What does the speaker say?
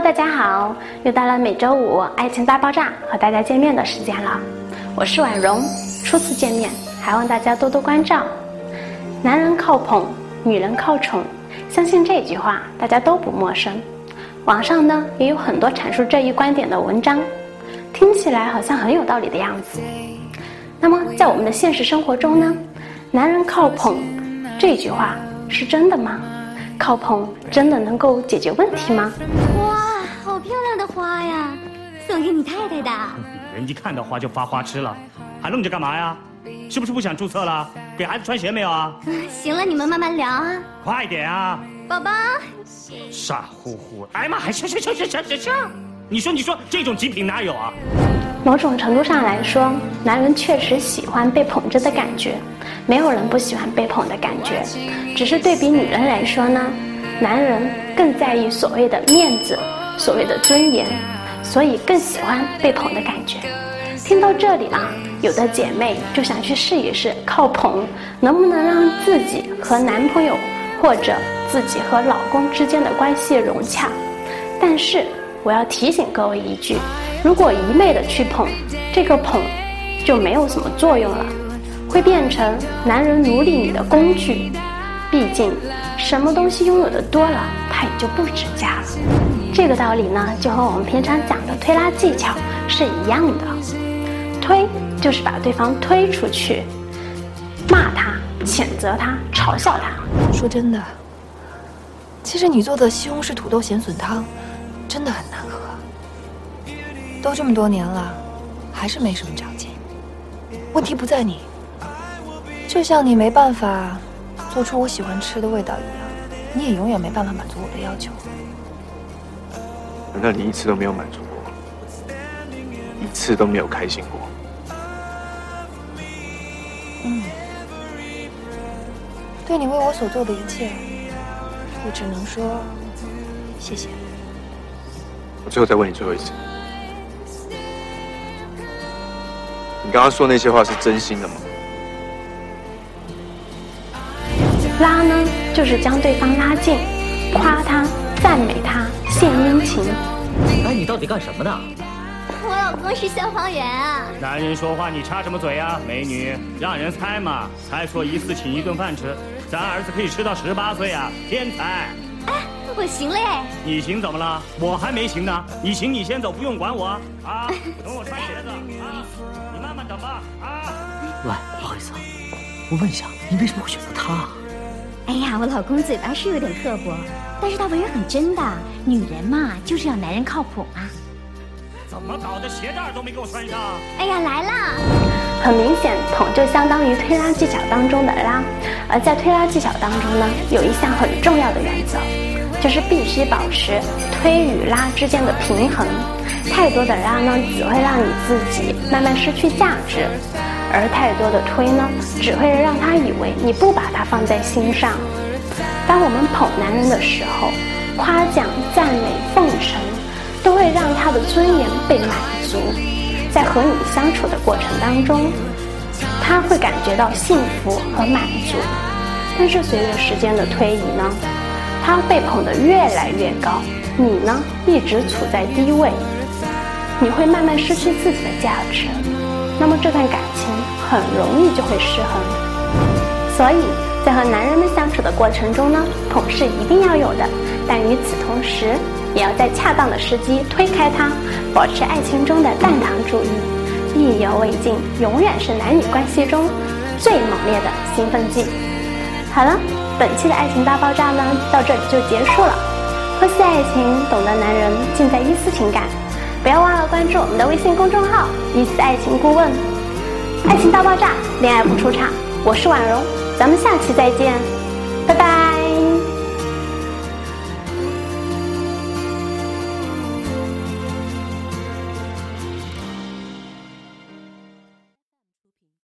大家好，又到了每周五《爱情大爆炸》和大家见面的时间了。我是婉容，初次见面，还望大家多多关照。男人靠捧，女人靠宠，相信这句话大家都不陌生。网上呢也有很多阐述这一观点的文章，听起来好像很有道理的样子。那么在我们的现实生活中呢，男人靠捧这句话是真的吗？靠捧真的能够解决问题吗？人一看到花就发花痴了，还愣着干嘛呀？是不是不想注册了？给孩子穿鞋没有啊？行了，你们慢慢聊啊。快点啊，宝宝。傻乎乎，哎妈，还行行行行行行。你说你说，这种极品哪有啊？某种程度上来说，男人确实喜欢被捧着的感觉，没有人不喜欢被捧的感觉。只是对比女人来说呢，男人更在意所谓的面子。所谓的尊严，所以更喜欢被捧的感觉。听到这里啊，有的姐妹就想去试一试，靠捧能不能让自己和男朋友或者自己和老公之间的关系融洽。但是我要提醒各位一句：如果一昧的去捧，这个捧就没有什么作用了，会变成男人奴隶你的工具。毕竟，什么东西拥有的多了，它也就不值价了。这个道理呢，就和我们平常讲的推拉技巧是一样的。推就是把对方推出去，骂他、谴责他、嘲笑他。说真的，其实你做的西红柿土豆咸笋汤真的很难喝。都这么多年了，还是没什么长进。问题不在你，就像你没办法。做出我喜欢吃的味道一样，你也永远没办法满足我的要求。难道你一次都没有满足过，一次都没有开心过？嗯，对你为我所做的一切，我只能说谢谢。我最后再问你最后一次，你刚刚说那些话是真心的吗？拉呢，就是将对方拉近，夸他、赞美他、献殷勤。哎，你到底干什么的？我老公是消防员啊。男人说话你插什么嘴啊？美女，让人猜嘛，猜错一次请一顿饭吃，咱儿子可以吃到十八岁啊，天才。哎，我行嘞。你行怎么了？我还没行呢。你行你先走，不用管我啊。等我穿鞋子啊，你慢慢等吧啊。喂，不好意思，我问一下，你为什么会选择他？哎呀，我老公嘴巴是有点刻薄，但是他为人很真的。女人嘛，就是要男人靠谱嘛。怎么搞的？鞋带都没给我穿上。哎呀，来了！很明显，捧就相当于推拉技巧当中的拉，而在推拉技巧当中呢，有一项很重要的原则，就是必须保持推与拉之间的平衡。太多的拉呢，只会让你自己慢慢失去价值。而太多的推呢，只会让他以为你不把他放在心上。当我们捧男人的时候，夸奖、赞美、奉承，都会让他的尊严被满足。在和你相处的过程当中，他会感觉到幸福和满足。但是随着时间的推移呢，他被捧得越来越高，你呢一直处在低位，你会慢慢失去自己的价值。那么这段感情很容易就会失衡，所以在和男人们相处的过程中呢，捧是一定要有的，但与此同时，也要在恰当的时机推开他，保持爱情中的淡糖主义，意犹未尽，永远是男女关系中最猛烈的兴奋剂。好了，本期的爱情大爆炸呢，到这里就结束了。剖析爱情，懂得男人，尽在一丝情感。不要忘了关注我们的微信公众号“一丝爱情顾问”，爱情大爆炸恋爱不出差我是婉容咱们下期再见拜拜。